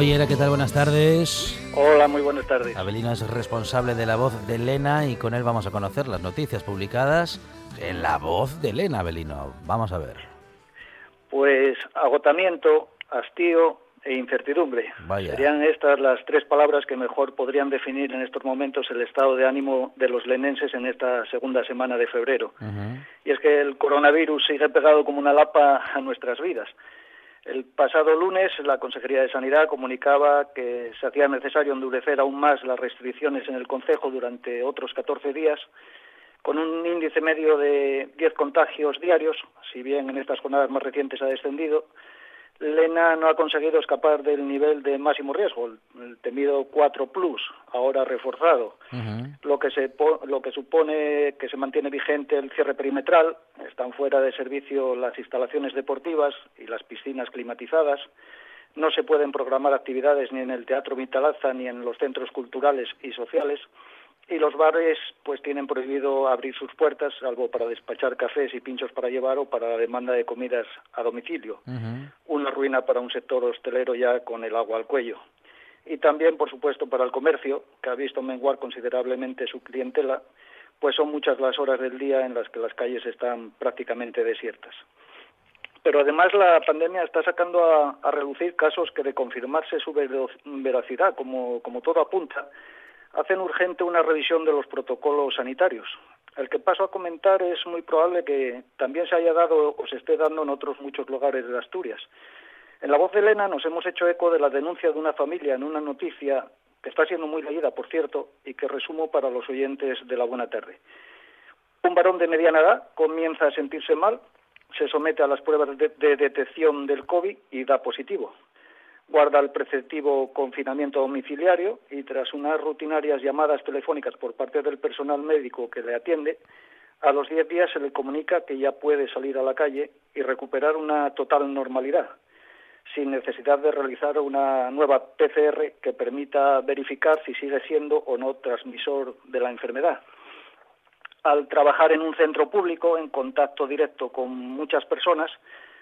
Ollera, ¿qué tal? Buenas tardes. Hola, muy buenas tardes. Abelino es responsable de La Voz de Elena y con él vamos a conocer las noticias publicadas en La Voz de Elena, Abelino. Vamos a ver. Pues agotamiento, hastío e incertidumbre. Vaya. Serían estas las tres palabras que mejor podrían definir en estos momentos el estado de ánimo de los lenenses en esta segunda semana de febrero. Y es que el coronavirus sigue pegado como una lapa a nuestras vidas. El pasado lunes la Consejería de Sanidad comunicaba que se hacía necesario endurecer aún más las restricciones en el Concejo durante otros 14 días, con un índice medio de 10 contagios diarios, si bien en estas jornadas más recientes ha descendido. Lena no ha conseguido escapar del nivel de máximo riesgo, el, temido 4 plus, ahora reforzado. Lo que se lo que supone que se mantiene vigente el cierre perimetral, están fuera de servicio las instalaciones deportivas y las piscinas climatizadas, no se pueden programar actividades ni en el Teatro Vitalaza ni en los centros culturales y sociales y los bares pues tienen prohibido abrir sus puertas salvo para despachar cafés y pinchos para llevar o para la demanda de comidas a domicilio una ruina para un sector hostelero ya con el agua al cuello. Y también, por supuesto, para el comercio, que ha visto menguar considerablemente su clientela, pues son muchas las horas del día en las que las calles están prácticamente desiertas. Pero además la pandemia está sacando a, a relucir casos que de confirmarse su veracidad, como, como todo apunta, hacen urgente una revisión de los protocolos sanitarios. El que paso a comentar es muy probable que también se haya dado o se esté dando en otros muchos lugares de Asturias. En la voz de Elena nos hemos hecho eco de la denuncia de una familia en una noticia que está siendo muy leída, por cierto, y que resumo para los oyentes de la buena tarde. Un varón de mediana edad comienza a sentirse mal, se somete a las pruebas de, de detección del COVID y da positivo. Guarda el preceptivo confinamiento domiciliario y tras unas rutinarias llamadas telefónicas por parte del personal médico que le atiende, a los 10 días se le comunica que ya puede salir a la calle y recuperar una total normalidad, sin necesidad de realizar una nueva PCR que permita verificar si sigue siendo o no transmisor de la enfermedad. Al trabajar en un centro público en contacto directo con muchas personas,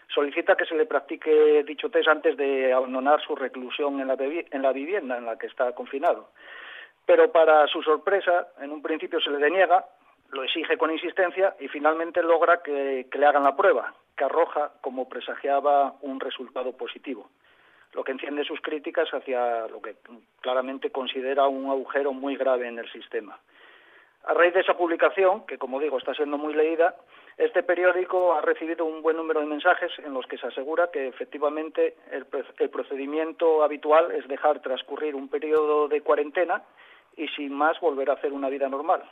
solicita que se le practique dicho test antes de abandonar su reclusión en la, vivienda en la que está confinado. Pero para su sorpresa, en un principio se le deniega, lo exige con insistencia y finalmente logra que, que le hagan la prueba, que arroja, como presagiaba, un resultado positivo, lo que enciende sus críticas hacia lo que claramente considera un agujero muy grave en el sistema. A raíz de esa publicación, que como digo está siendo muy leída, este periódico ha recibido un buen número de mensajes en los que se asegura que efectivamente el, procedimiento habitual es dejar transcurrir un periodo de cuarentena y sin más volver a hacer una vida normal,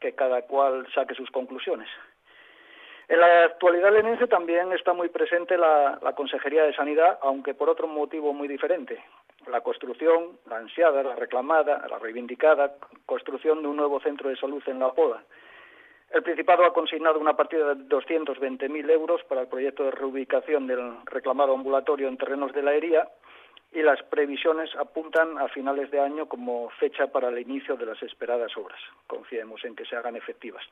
que cada cual saque sus conclusiones. En la actualidad lenense también está muy presente la, la Consejería de Sanidad, aunque por otro motivo muy diferente. La construcción, la ansiada, la reclamada, la reivindicada construcción de un nuevo centro de salud en La Pola. El Principado ha consignado una partida de 220.000 euros para el proyecto de reubicación del reclamado ambulatorio en terrenos de la Hería y las previsiones apuntan a finales de año como fecha para el inicio de las esperadas obras. Confiemos en que se hagan efectivas.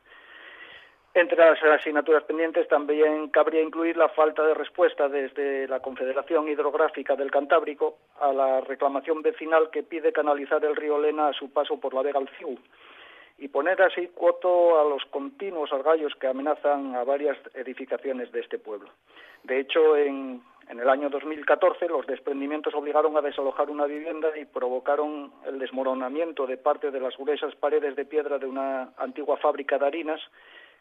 Entre las asignaturas pendientes también cabría incluir la falta de respuesta desde la Confederación Hidrográfica del Cantábrico a la reclamación vecinal que pide canalizar el río Lena a su paso por la Vega al Ciu y poner así coto a los continuos argallos que amenazan a varias edificaciones de este pueblo. De hecho, en, en el año 2014 los desprendimientos obligaron a desalojar una vivienda y provocaron el desmoronamiento de parte de las gruesas paredes de piedra de una antigua fábrica de harinas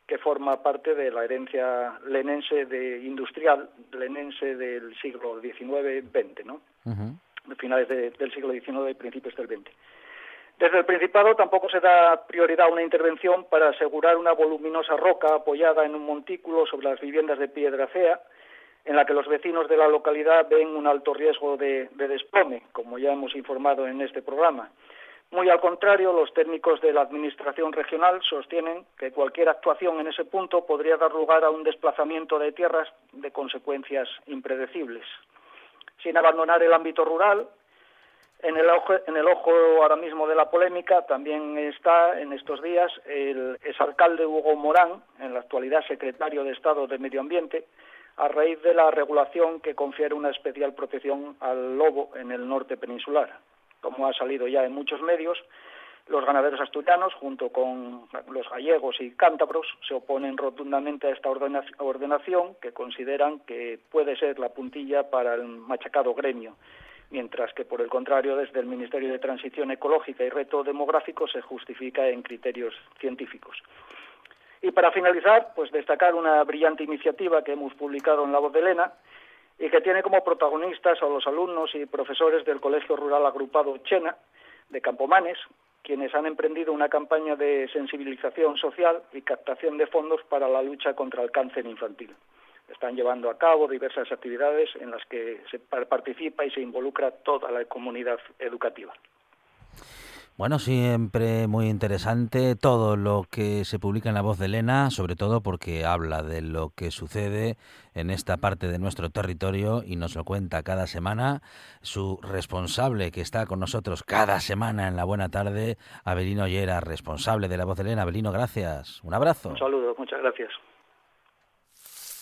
que forma parte de la herencia lenense de industrial lenense del siglo XIX-XX, ¿no? De finales de- del siglo XIX y principios del XX. Desde el Principado tampoco se da prioridad a una intervención para asegurar una voluminosa roca apoyada en un montículo sobre las viviendas de piedra fea en la que los vecinos de la localidad ven un alto riesgo de, de desplome, como ya hemos informado en este programa. Muy al contrario, los técnicos de la Administración regional sostienen que cualquier actuación en ese punto podría dar lugar a un desplazamiento de tierras de consecuencias impredecibles. Sin abandonar el ámbito rural, en el, ojo, ahora mismo de la polémica también está en estos días el exalcalde Hugo Morán, en la actualidad secretario de Estado de Medio Ambiente, a raíz de la regulación que confiere una especial protección al lobo en el norte peninsular. Como ha salido ya en muchos medios, los ganaderos asturianos, junto con los gallegos y cántabros, se oponen rotundamente a esta ordenación que consideran que puede ser la puntilla para el machacado gremio, mientras que, por el contrario, desde el Ministerio de Transición Ecológica y Reto Demográfico se justifica en criterios científicos. Y para finalizar, pues destacar una brillante iniciativa que hemos publicado en La Voz de Elena, y que tiene como protagonistas a los alumnos y profesores del Colegio Rural Agrupado Chena de Campomanes, quienes han emprendido una campaña de sensibilización social y captación de fondos para la lucha contra el cáncer infantil. Están llevando a cabo diversas actividades en las que se participa y se involucra toda la comunidad educativa. Bueno, siempre muy interesante todo lo que se publica en La Voz de Elena, sobre todo porque habla de lo que sucede en esta parte de nuestro territorio y nos lo cuenta cada semana su responsable que está con nosotros cada semana en la buena tarde, Abelino Llera, responsable de La Voz de Elena. Abelino, gracias. Un abrazo. Un saludo, muchas gracias.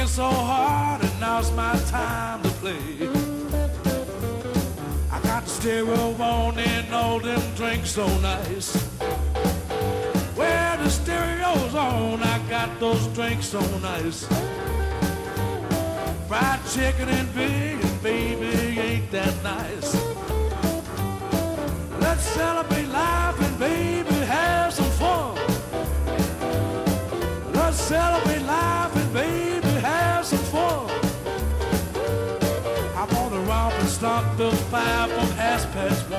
Working so hard and now's my time to play. I got stereo on and all them drinks so nice. Where the stereo's on, I got those drinks so nice. Fried chicken and beer, baby, ain't that nice? Let's celebrate life and baby have some fun. Let's celebrate life not the fire from aspects.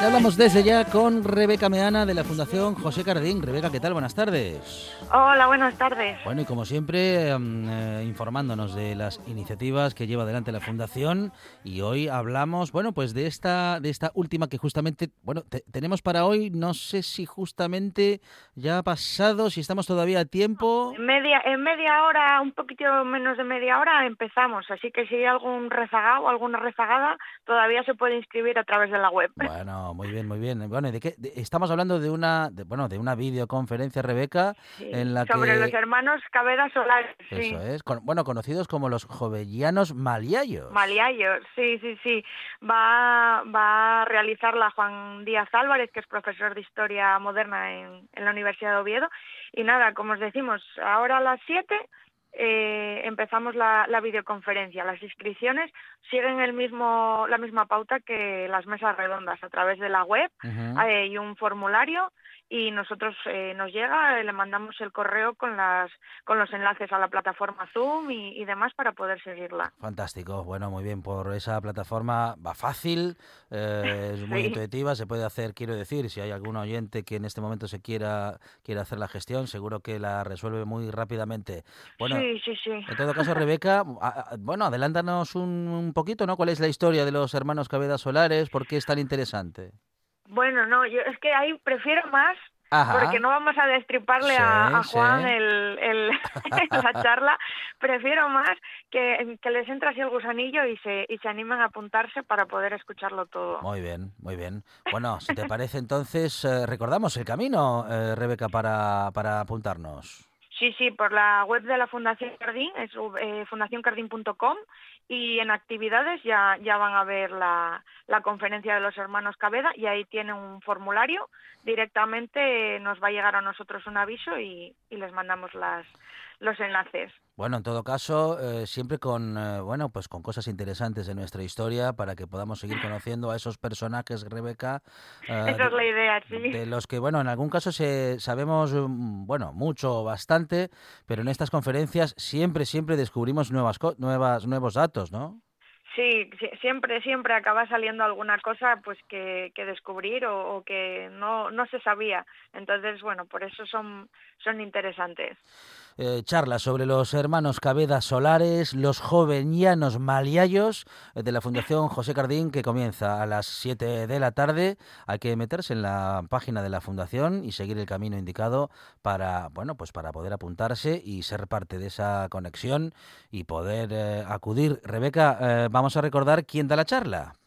Ya hablamos desde ya con Rebeca Meana de la Fundación José Cardín. Rebeca, ¿qué tal? Buenas tardes. Hola, buenas tardes. Bueno, y como siempre, um, eh, informándonos de las iniciativas que lleva adelante la Fundación. Y hoy hablamos, bueno, pues de esta, de esta última que justamente, bueno, te, tenemos para hoy, no sé si justamente ya ha pasado, si estamos todavía a tiempo. En media, en media hora, un poquito menos de media hora, empezamos. Así que si hay algún rezagado, alguna rezagada, todavía se puede inscribir a través de la web. Bueno, muy bien, muy bien. Bueno, ¿de qué? De, estamos hablando de una, de, bueno, de una videoconferencia, Rebeca, Sí, en la Sobre que... los hermanos Cabeda Solares, sí. Eso es, con- bueno, conocidos como los jovellanos maliayos. Maliayos, sí, sí, sí. Va, va a realizarla Juan Díaz Álvarez, que es profesor de Historia Moderna en, en la Universidad de Oviedo. Y nada, como os decimos, ahora a las 7 eh, empezamos la, la videoconferencia. Las inscripciones siguen el mismo, la misma pauta que las mesas redondas a través de la web. Ujú. Hay un formulario y nosotros eh, nos llega, eh, le mandamos el correo con las con los enlaces a la plataforma Zoom y, y demás para poder seguirla. Fantástico, bueno, muy bien, por esa plataforma va fácil, eh, es muy Sí. intuitiva, se puede hacer, quiero decir, si hay algún oyente que en este momento se quiera, quiera hacer la gestión, seguro que la resuelve muy rápidamente. Bueno, sí, sí, sí. en todo caso, Rebeca, *laughs* a- a- bueno, adelántanos un, un poquito, ¿no? ¿Cuál es la historia de los hermanos Cabeda Solares? ¿Por qué es tan interesante? Bueno, no, yo es que ahí prefiero más Ajá. porque no vamos a destriparle a, Juan sí. el, el- *laughs* *laughs* la charla. Prefiero más que, que les entre así el gusanillo y se, y se animen a apuntarse para poder escucharlo todo. Muy bien, muy bien. Bueno, si te parece entonces, eh, recordamos el camino, eh, Rebeca, para, para apuntarnos. Sí, sí, por la web de la Fundación Cardín, es eh, fundacioncardín.com y en actividades ya, van a ver la, conferencia de los hermanos Cabeda y ahí tienen un formulario. Directamente nos va a llegar a nosotros un aviso y les mandamos las, los enlaces. Bueno, en todo caso, eh, siempre con eh, bueno, pues con cosas interesantes de nuestra historia para que podamos seguir conociendo a esos personajes, Rebeca. eh, *laughs* Esa es la idea, sí. de los que, bueno, en algún caso se, sabemos, mm, bueno, mucho o bastante, pero en estas conferencias siempre, siempre descubrimos nuevas, nuevas, nuevos datos, ¿no? Sí, sí, siempre, siempre acaba saliendo alguna cosa pues que, que descubrir o, o que no, no se sabía. Entonces, bueno, por eso son, son interesantes. Eh, charla sobre los hermanos Cabeda Solares, los joveñanos maliayos eh, de la Fundación José Cardín, que comienza a las 7 de la tarde. Hay que meterse en la página de la Fundación y seguir el camino indicado para, bueno, pues para poder apuntarse y ser parte de esa conexión y poder eh, acudir. Rebeca, eh, vamos a recordar quién da la charla.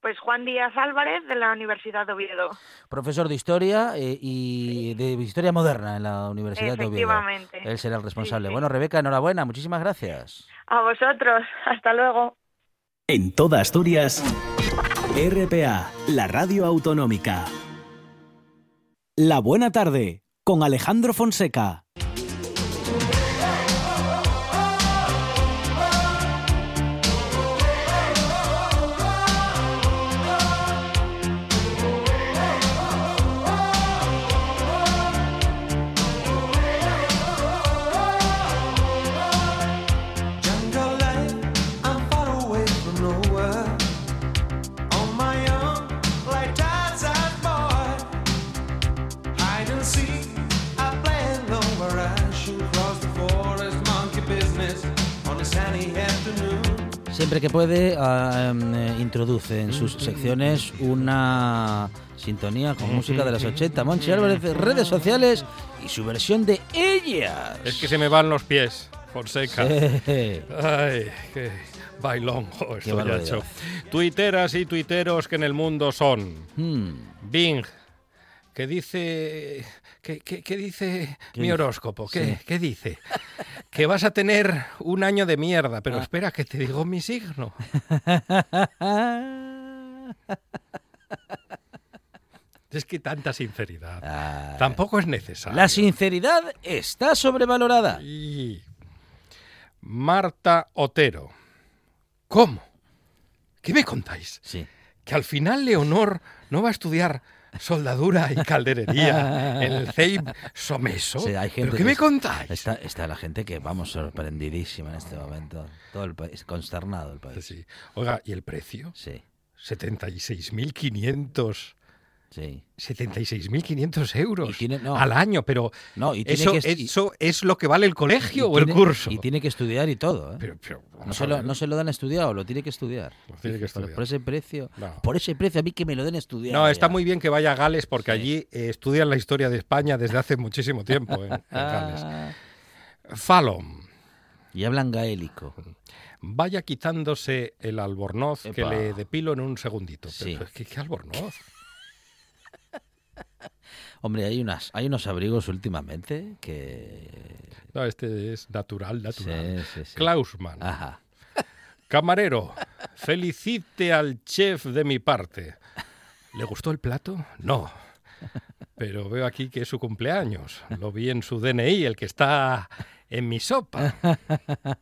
Pues Juan Díaz Álvarez de la Universidad de Oviedo. Profesor de Historia eh, y de Historia Moderna en la Universidad de Oviedo. Efectivamente. Él será el responsable. sí. Bueno, Rebeca, enhorabuena, muchísimas gracias. A vosotros. *laughs* Hasta luego. En toda Asturias, RPA, la radio autonómica. La buena tarde, con Alejandro Fonseca. Siempre que puede, eh, introduce en sus secciones una sintonía con música de los 80. Monchi Álvarez, redes sociales y su versión de Ellas. Es que se me van los pies, Fonseca. Sí. Ay, qué bailongo estoy hecho. Tuiteras y tuiteros que en el mundo son Hmm. Bing, que dice... ¿Qué, qué- qué dice ¿Qué mi horóscopo? ¿Qué, Sí. qué dice? Que vas a tener un año de mierda, pero Ah. espera que te digo mi signo. *laughs* Es que tanta sinceridad. Tampoco es necesario. Ah. La sinceridad está sobrevalorada. Y Marta Otero. ¿Cómo? ¿Qué me contáis? Sí. Que al final Leonor no va a estudiar soldadura y calderería *laughs* en el CEIP Someso. Sí, hay gente ¿Pero qué me contáis? Está, está la gente que, vamos, sorprendidísima en este momento. Todo el país, consternado el país. Sí. Oiga, ¿y el precio? Sí. 76.500. Sí. 76.500 euros Y tiene- no. al año, pero No, y tiene eso, que es lo que vale el colegio o el tiene- curso. Y tiene que estudiar y todo, ¿eh? Pero- pero, no, se lo, ver. no se lo dan estudiado, lo tiene que estudiar. tiene que Por- estudiar. Por, ese precio. Por ese precio, a mí que me lo den estudiado. No, está ya. muy bien que vaya a Gales porque allí eh, estudian la historia de España desde hace muchísimo tiempo en, *laughs* en Gales. Ah. Fallon, Y hablan gaélico. vaya quitándose el albornoz que le depilo en un segundito. Sí. Pero, ¿qué, qué albornoz? Hombre, hay unas, hay unos abrigos últimamente que. No, este es natural, natural. Sí, sí, sí. Klausmann. Ajá. Camarero, felicite al chef de mi parte. ¿Le gustó el plato? No. Pero veo aquí que es su cumpleaños. Lo vi en su DNI, el que está en mi sopa.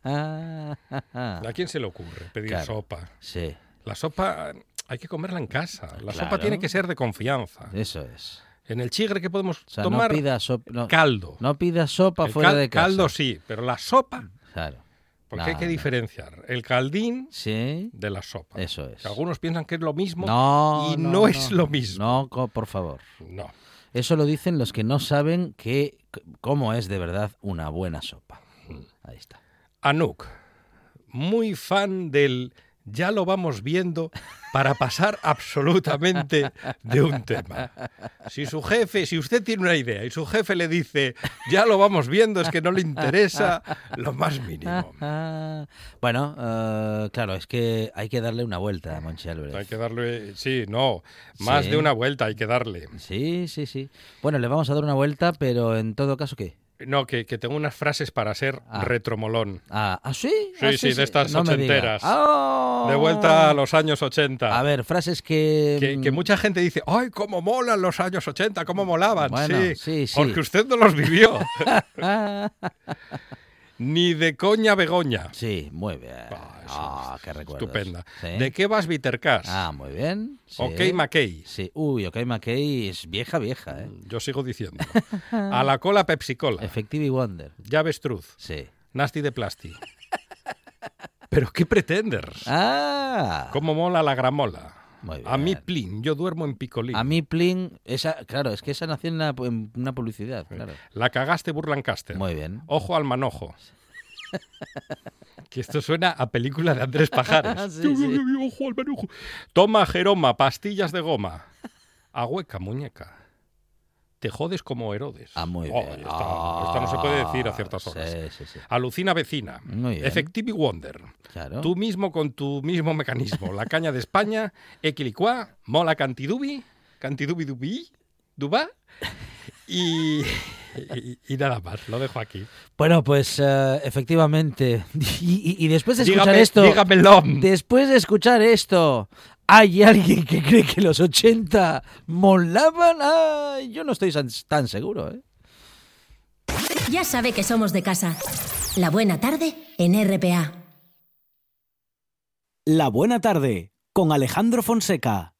¿A quién se le ocurre pedir Claro. sopa? Sí, La sopa hay que comerla en casa. La sopa tiene que ser de confianza. eso es. En el chigre que podemos O sea, tomar no pida sopa. No, caldo. no pida sopa El fuera cal- de casa. Caldo sí, pero la sopa, Claro. porque No, hay que diferenciar el caldín Sí, de la sopa. eso es. Que algunos piensan que es lo mismo No, y no, es lo mismo. No, por favor. No. Eso lo dicen los que no saben que, cómo es de verdad una buena sopa. Ahí está. Anouk, muy fan del ya lo vamos viendo para pasar absolutamente de un tema. Si su jefe, si usted tiene una idea y su jefe le dice, ya lo vamos viendo, es que no le interesa lo más mínimo. bueno, eh, claro, es que hay que darle una vuelta a Monchi Álvarez. Hay que darle, sí, no, más Sí. de una vuelta hay que darle. Sí, sí, sí. Bueno, le vamos a dar una vuelta, pero en todo caso, ¿qué? No, que, que tengo unas frases para ser retromolón. Ah, ¿ah, sí? Sí, Ah, sí, de estas No ochenteras. Ah. De vuelta a los años 80. A ver, frases que... Que, que mucha gente dice, ¡ay, cómo molan los años 80! ¿Cómo molaban? Bueno, sí, sí, sí. porque usted no los vivió. *laughs* Ni de coña Begoña. Sí, muy bien. Ah, qué recuerdos. Estupenda. Sí. ¿De qué vas, Vitercas? Ah, muy bien. sí. Ok, McKay. Sí. Uy, Ok McKay es vieja, vieja, ¿eh? Yo sigo diciendo. A la cola Pepsi Cola. Effective Wonder. Llaves Truth. Sí. Nasty de Plasti. *laughs* ¿Pero qué pretenders? Ah. ¿Cómo mola la gramola? Muy A mí, plin, yo duermo en picolín. A mí, Plin, esa, claro, es que esa nació en una, en una publicidad, claro. La cagaste Burlancaster. Muy bien. Ojo al manojo. que esto suena a película de Andrés Pajares. *laughs* Sí, sí. Ojo al manojo. Toma, Jeroma, pastillas de goma. Ahueca, muñeca. Te jodes como Herodes. Ah, muy Oh, bien. Esto no se puede decir a ciertas Ah, horas. Sí, sí, sí. Alucina vecina. Effective Wonder. Claro. Tú mismo con tu mismo mecanismo. La caña de España, Equilicua, Mola Cantidubi, Cantidubi Dubi, Duba. Y, y, y nada más, lo dejo aquí. Bueno, pues eh, efectivamente. *laughs* Y después de escuchar Dígame- esto. dígamelo. Después de escuchar esto. ¿Hay alguien que cree que los 80 molaban? Yo no estoy tan, tan seguro, ¿eh? Ya sabe que somos de casa. La buena tarde en RPA. La buena tarde con Alejandro Fonseca.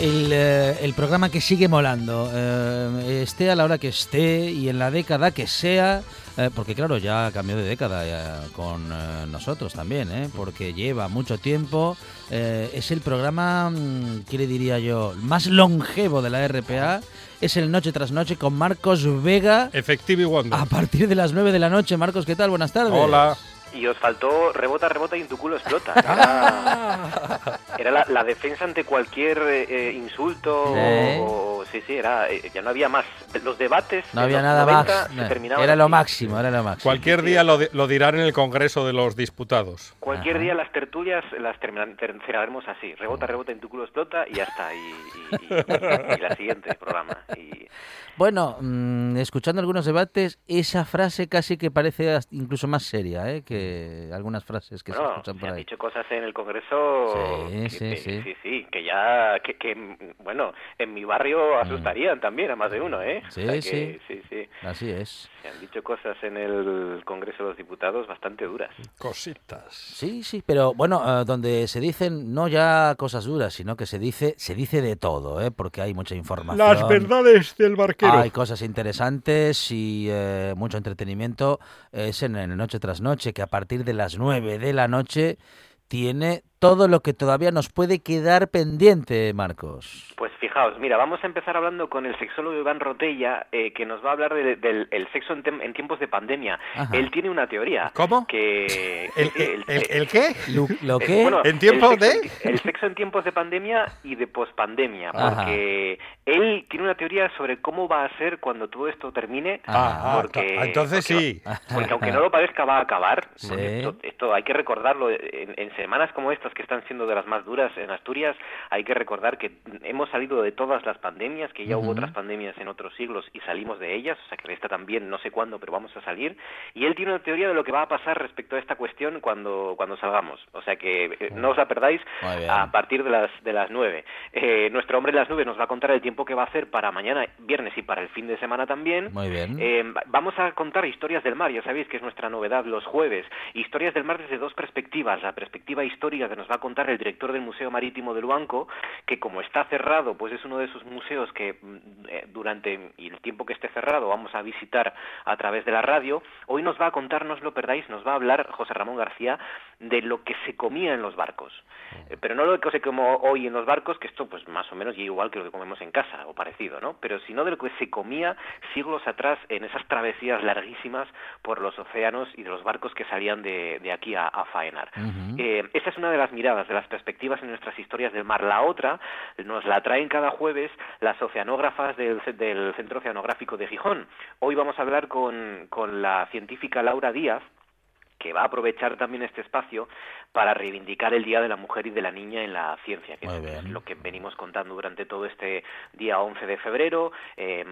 El, eh, el programa que sigue molando, eh, esté a la hora que esté y en la década que sea, eh, porque claro, ya cambió de década ya con eh, nosotros también, ¿eh? porque lleva mucho tiempo, eh, es el programa, mm, ¿qué le diría yo?, más longevo de la RPA, es el Noche tras Noche con Marcos Vega. Effective Wonder. A partir de las 9 de la noche, Marcos, ¿qué tal? Buenas tardes. Hola. Y os faltó rebota, rebota y en tu culo explota. Era, *laughs* era la, la defensa ante cualquier eh, eh, insulto. Sí. O, sí, sí, era, eh, ya no había más. Los debates No había nada 90 más. no. Era lo máximo, era lo máximo. Cualquier día lo, lo dirán en el Congreso de los Diputados. Cualquier día las tertulias las cerraremos así. Rebota, rebota en tu culo explota y ya está. Y, y- y- y la siguiente programa. Y, Bueno, mm, escuchando algunos debates, esa frase casi que parece incluso más seria ¿eh? que algunas frases que se bueno, escuchan se por han ahí. dicho cosas en el Congreso Sí, que, sí, que- sí. sí, sí, que ya, que, que, bueno, en mi barrio asustarían también a más de uno, ¿eh? O Mm. Sí, sea que, sí. sí, sí. Así es. Se han dicho cosas en el Congreso de los Diputados bastante duras. Cositas. Sí, sí, pero bueno, eh, donde se dicen no ya cosas duras, sino que se dice se dice de todo, ¿eh? porque hay mucha información. Las verdades del barquero. Hay cosas interesantes y eh, mucho entretenimiento. Es en Noche tras Noche, que a partir de las 9 de la noche tiene todo lo que todavía nos puede quedar pendiente, Marcos. Pues fijaos, mira, vamos a empezar hablando con el sexólogo Iván Rotella, eh, que nos va a hablar de- del el sexo en, tem- en tiempos de pandemia. Ajá. Él tiene una teoría. ¿Cómo? Que, *laughs* ¿El, sí, el- el- el qué? ¿Lo Eh, qué? bueno, ¿En tiempo el sexo de? en- el sexo en tiempos de pandemia y de pospandemia, Ajá. porque él tiene una teoría sobre cómo va a ser cuando todo esto termine, Ah, ah, porque, ah, entonces porque- sí. porque aunque no lo parezca va a acabar. Sí. Esto, esto hay que recordarlo en, en semanas como estas que están siendo de las más duras en Asturias, hay que recordar que hemos salido de todas las pandemias, que ya hubo Ujú. otras pandemias en otros siglos y salimos de ellas, o sea que de esta también no sé cuándo, pero vamos a salir. Y él tiene una teoría de lo que va a pasar respecto a esta cuestión cuando, cuando salgamos. O sea que eh, no os la perdáis a partir de las, de las nueve. Eh, nuestro hombre en las nubes nos va a contar el tiempo que va a hacer para mañana, viernes y para el fin de semana también. Muy bien. Eh, va- vamos a contar historias del mar, ya sabéis que es nuestra novedad los jueves. Historias del mar desde dos perspectivas. La perspectiva histórica que nos va a contar el director del Museo Marítimo de Luanco, que como está cerrado, pues es uno de esos museos que mm, eh, durante y el tiempo que esté cerrado vamos a visitar a través de la radio, hoy nos va a contar, no os lo perdáis, nos va a hablar José Ramón García de lo que se comía en los barcos. Eh, pero no lo que se come hoy en los barcos, que esto pues más o menos y igual que lo que comemos en casa o parecido, ¿no? Pero sino de lo que se comía siglos atrás en esas travesías larguísimas por los océanos y de los barcos que salían de, de aquí a, a faenar. Eh, esa es una de las miradas, de las perspectivas en nuestras historias del mar. La otra nos la traen cada jueves las oceanógrafas del, del Centro Oceanográfico de Gijón. Hoy vamos a hablar con, con la científica Laura Díaz, que va a aprovechar también este espacio para reivindicar el Día de la Mujer y de la Niña en la ciencia, que es lo que venimos contando durante todo este día 11 de febrero, eh,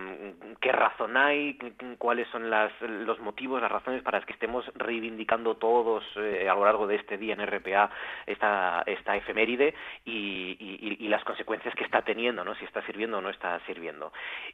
qué razón hay, cuáles son las, los motivos, las razones para que estemos reivindicando todos eh, a lo largo de este día en RPA esta, esta efeméride y, y- y las consecuencias que está teniendo, ¿no? si está sirviendo o no está sirviendo.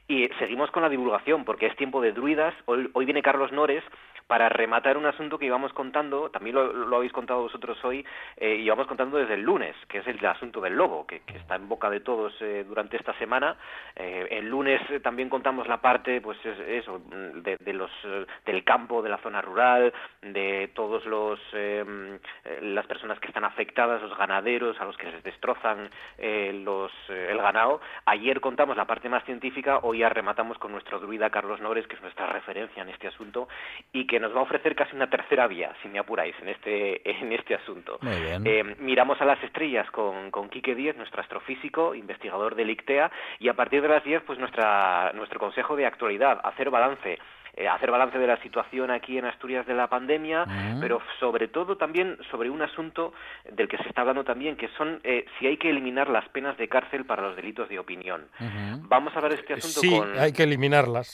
Y seguimos con la divulgación, porque es tiempo de druidas. Hoy, hoy viene Carlos Nores para rematar un asunto que íbamos contando, también lo, lo habéis contado vosotros hoy, eh, íbamos contando desde el lunes, que es el asunto del lobo, que, está en boca de todos eh, durante esta semana. Eh, el lunes eh, también contamos la parte, pues de, los, eh, del campo, de la zona rural, de todos los eh, mm, eh, las personas que están afectadas, los ganaderos, a los que les destrozan eh, eh, el ganado. Ayer contamos la parte más científica, hoy ya rematamos con nuestro druida Carlos Nores, que es nuestra referencia en este asunto, y que nos va a ofrecer casi una tercera vía, si me apuráis, en este, *laughs* en este asunto. Muy bien. Eh, miramos a las estrellas con, con Quique Díez, nuestro astrofísico, investigador del ICTEA, y a partir de las 10, pues nuestra, nuestro consejo de actualidad, hacer balance. Eh, hacer balance de la situación aquí en Asturias de la pandemia, pero sobre todo también sobre un asunto del que se está hablando también, que son eh, si hay que eliminar las penas de cárcel para los delitos de opinión. Vamos a ver este asunto Sí, con... hay que eliminarlas.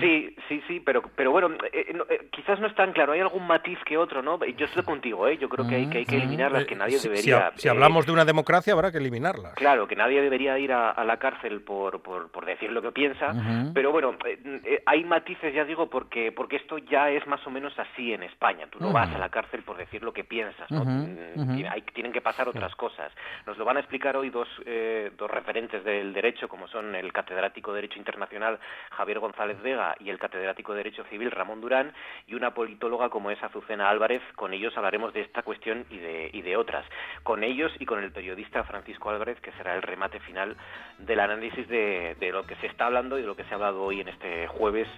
Sí, sí, sí, pero, pero bueno, eh, no, eh, quizás no es tan claro. Hay algún matiz que otro, ¿no? Yo estoy contigo, ¿eh? Yo creo que hay que, hay que eliminarlas, que nadie Si- debería... Si, ha- si eh, hablamos de una democracia, habrá que eliminarlas. Claro, que nadie debería ir a, a la cárcel por, por, por decir lo que piensa, pero bueno, eh, eh, hay matices, ya digo, porque, porque esto ya es más o menos así en España. Tú no vas a la cárcel por decir lo que piensas, ¿no? Hay- tienen que pasar otras cosas. Nos lo van a explicar hoy dos, eh, dos referentes del derecho, como son el catedrático de Derecho Internacional Javier González Vega y el catedrático de Derecho Civil Ramón Durán, y una politóloga como es Azucena Álvarez. Con ellos hablaremos de esta cuestión y de, y de otras. Con ellos y con el periodista Francisco Álvarez, que será el remate final del análisis de, de lo que se está hablando y de lo que se ha hablado hoy en este jueves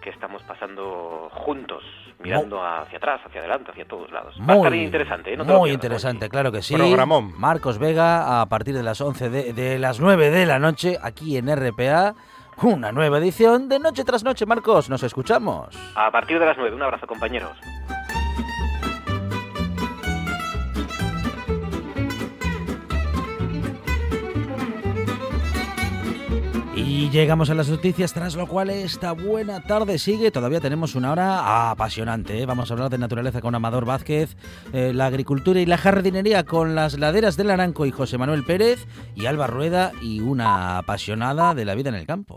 que estamos pasando juntos, mirando hacia atrás, hacia adelante, hacia todos lados. Va a estar interesante, ¿eh? No te lo muy interesante, claro que sí. Programón. Marcos Vega a partir de las 11 de, de las 9 de la noche aquí en RPA. Una nueva edición de Noche tras Noche, Marcos. Nos escuchamos. A partir de las nueve, un abrazo compañeros. Y llegamos a las noticias, tras lo cual esta buena tarde sigue. Todavía tenemos una hora apasionante. ¿eh? Vamos a hablar de naturaleza con Amador Vázquez, eh, la agricultura y la jardinería con las laderas del Aranco y José Manuel Pérez, y Alba Rueda y una apasionada de la vida en el campo.